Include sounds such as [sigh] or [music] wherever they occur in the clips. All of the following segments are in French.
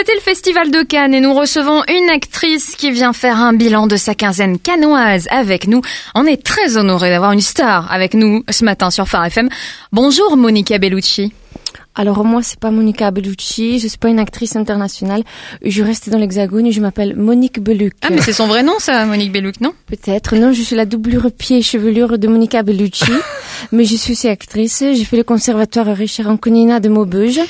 C'était le Festival de Cannes et nous recevons une actrice qui vient faire un bilan de sa quinzaine canoise avec nous. On est très honoré d'avoir une star avec nous ce matin sur Phare FM. Bonjour Monica Bellucci. Alors moi, c'est pas Monica Bellucci, je suis pas une actrice internationale. Je reste dans l'Hexagone et je m'appelle Monique Belluc. Ah mais c'est son vrai nom ça, Monique Belluc, non? Peut-être. Non, je suis la doublure pied et chevelure de Monica Bellucci. [laughs] mais je suis aussi actrice. J'ai fait le conservatoire Richard Anconina de Maubeuge.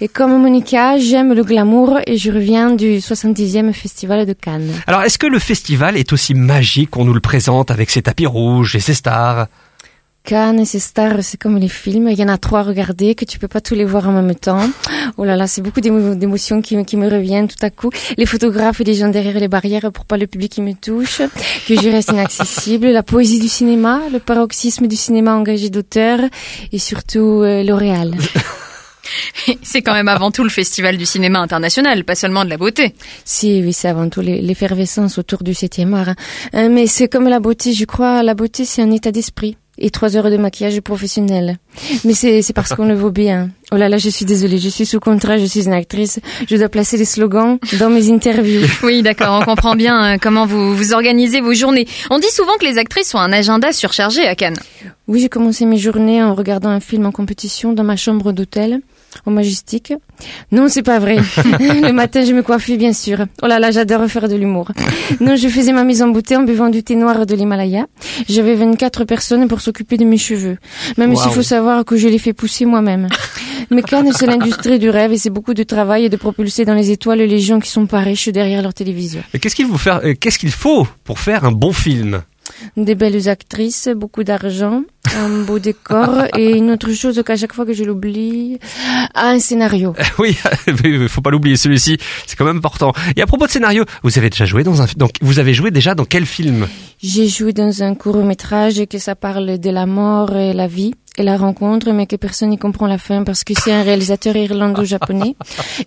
Et comme Monica, j'aime le glamour et je reviens du 70e Festival de Cannes. Alors, est-ce que le festival est aussi magique qu'on nous le présente avec ses tapis rouges et ses stars? Cannes et ses stars, c'est comme les films. Il y en a trois à regarder, que tu peux pas tous les voir en même temps. Oh là là, c'est beaucoup d'émotions qui, qui, me reviennent tout à coup. Les photographes et les gens derrière les barrières pour pas le public qui me touche, que je reste inaccessible. La poésie du cinéma, le paroxysme du cinéma engagé d'auteur et surtout euh, L'Oréal. [laughs] c'est quand même avant tout le festival du cinéma international, pas seulement de la beauté. Si, oui, c'est avant tout l'effervescence autour du 7e art. Hein. Mais c'est comme la beauté, je crois, la beauté c'est un état d'esprit et trois heures de maquillage professionnel. Mais c'est, parce qu'on le vaut bien. Oh là là, je suis désolée, je suis sous contrat, je suis une actrice, je dois placer des slogans dans mes interviews. [laughs] Oui, d'accord, on comprend bien euh, comment vous, vous organisez vos journées. On dit souvent que les actrices ont un agenda surchargé à Cannes. Oui, j'ai commencé mes journées en regardant un film en compétition dans ma chambre d'hôtel au Majestic. Non, c'est pas vrai. [laughs] le matin, je me coiffais, bien sûr. Oh là là, j'adore faire de l'humour. Non, je faisais ma mise en beauté en buvant du thé noir de l'Himalaya. J'avais 24 personnes pour s'occuper de mes cheveux. Même s'il faut savoir que je les fais pousser moi-même. Mais Cannes, c'est l'industrie du rêve et c'est beaucoup de travail et de propulser dans les étoiles les gens qui sont pas riches derrière leur télévision. qu'est-ce qu'il faut faire, euh, qu'est-ce qu'il faut pour faire un bon film? Des belles actrices, beaucoup d'argent, un beau décor et une autre chose qu'à chaque fois que je l'oublie, un scénario. [laughs] Oui, il faut pas l'oublier celui-ci, c'est quand même important. Et à propos de scénario, vous avez déjà joué dans un donc vous avez joué déjà dans quel film? J'ai joué dans un court-métrage que ça parle de la mort et la vie et la rencontre, mais que personne n'y comprend la fin parce que c'est un réalisateur irlando-japonais.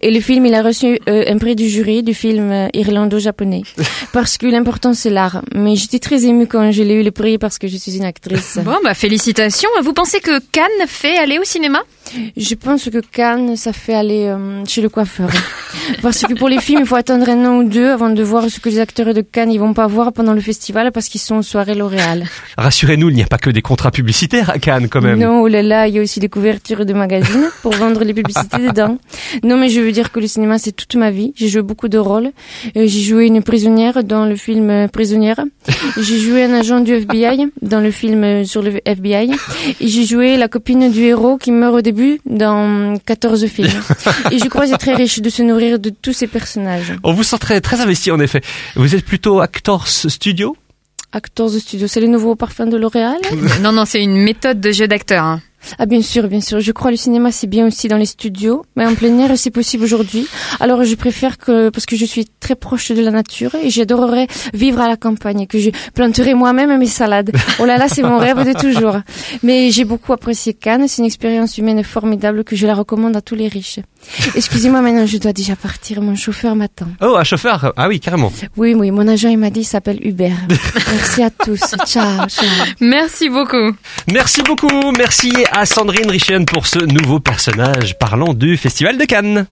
Et le film, il a reçu euh, un prix du jury du film euh, irlando-japonais parce que l'important c'est l'art. Mais j'étais très émue quand j'ai eu le prix parce que je suis une actrice. Bon, bah félicitations. Vous pensez que Cannes fait aller au cinéma? Je pense que Cannes, ça fait aller euh, chez le coiffeur. [laughs] parce que pour les films, il faut attendre un an ou deux avant de voir ce que les acteurs de Cannes ils vont pas voir pendant le festival parce qu'ils sont en soirée L'Oréal. [laughs] Rassurez-nous, il n'y a pas que des contrats publicitaires à Cannes quand même. Non, oh là là, il y a aussi des couvertures de magazines [laughs] pour vendre les publicités dedans. Non, mais je veux dire que le cinéma, c'est toute ma vie. J'ai joué beaucoup de rôles. Euh, j'ai joué une prisonnière dans le film euh, Prisonnière. J'ai joué un agent du FBI dans le film sur le FBI. J'ai joué la copine du héros qui meurt au début dans 14 films. Et je crois que c'est très riche de se nourrir de tous ces personnages. On vous sent très, très investi en effet. Vous êtes plutôt Actors Studio? Actors de studio, c'est le nouveau parfum de L'Oréal? Non, non, c'est une méthode de jeu d'acteur. Hein. Ah bien sûr, bien sûr. Je crois le cinéma c'est bien aussi dans les studios, mais en plein air c'est possible aujourd'hui. Alors je préfère que parce que je suis très proche de la nature et j'adorerais vivre à la campagne, que je planterai moi-même mes salades. Oh là là, c'est mon rêve de toujours. Mais j'ai beaucoup apprécié Cannes, c'est une expérience humaine formidable que je la recommande à tous les riches. Excusez-moi, maintenant je dois déjà partir, mon chauffeur m'attend. Oh, un chauffeur? Ah oui, carrément. Oui, oui, mon agent il m'a dit il s'appelle Hubert. [laughs] Merci à tous. Ciao, ciao. Merci beaucoup. Merci beaucoup. Merci à Sandrine Richen pour ce nouveau personnage parlant du Festival de Cannes.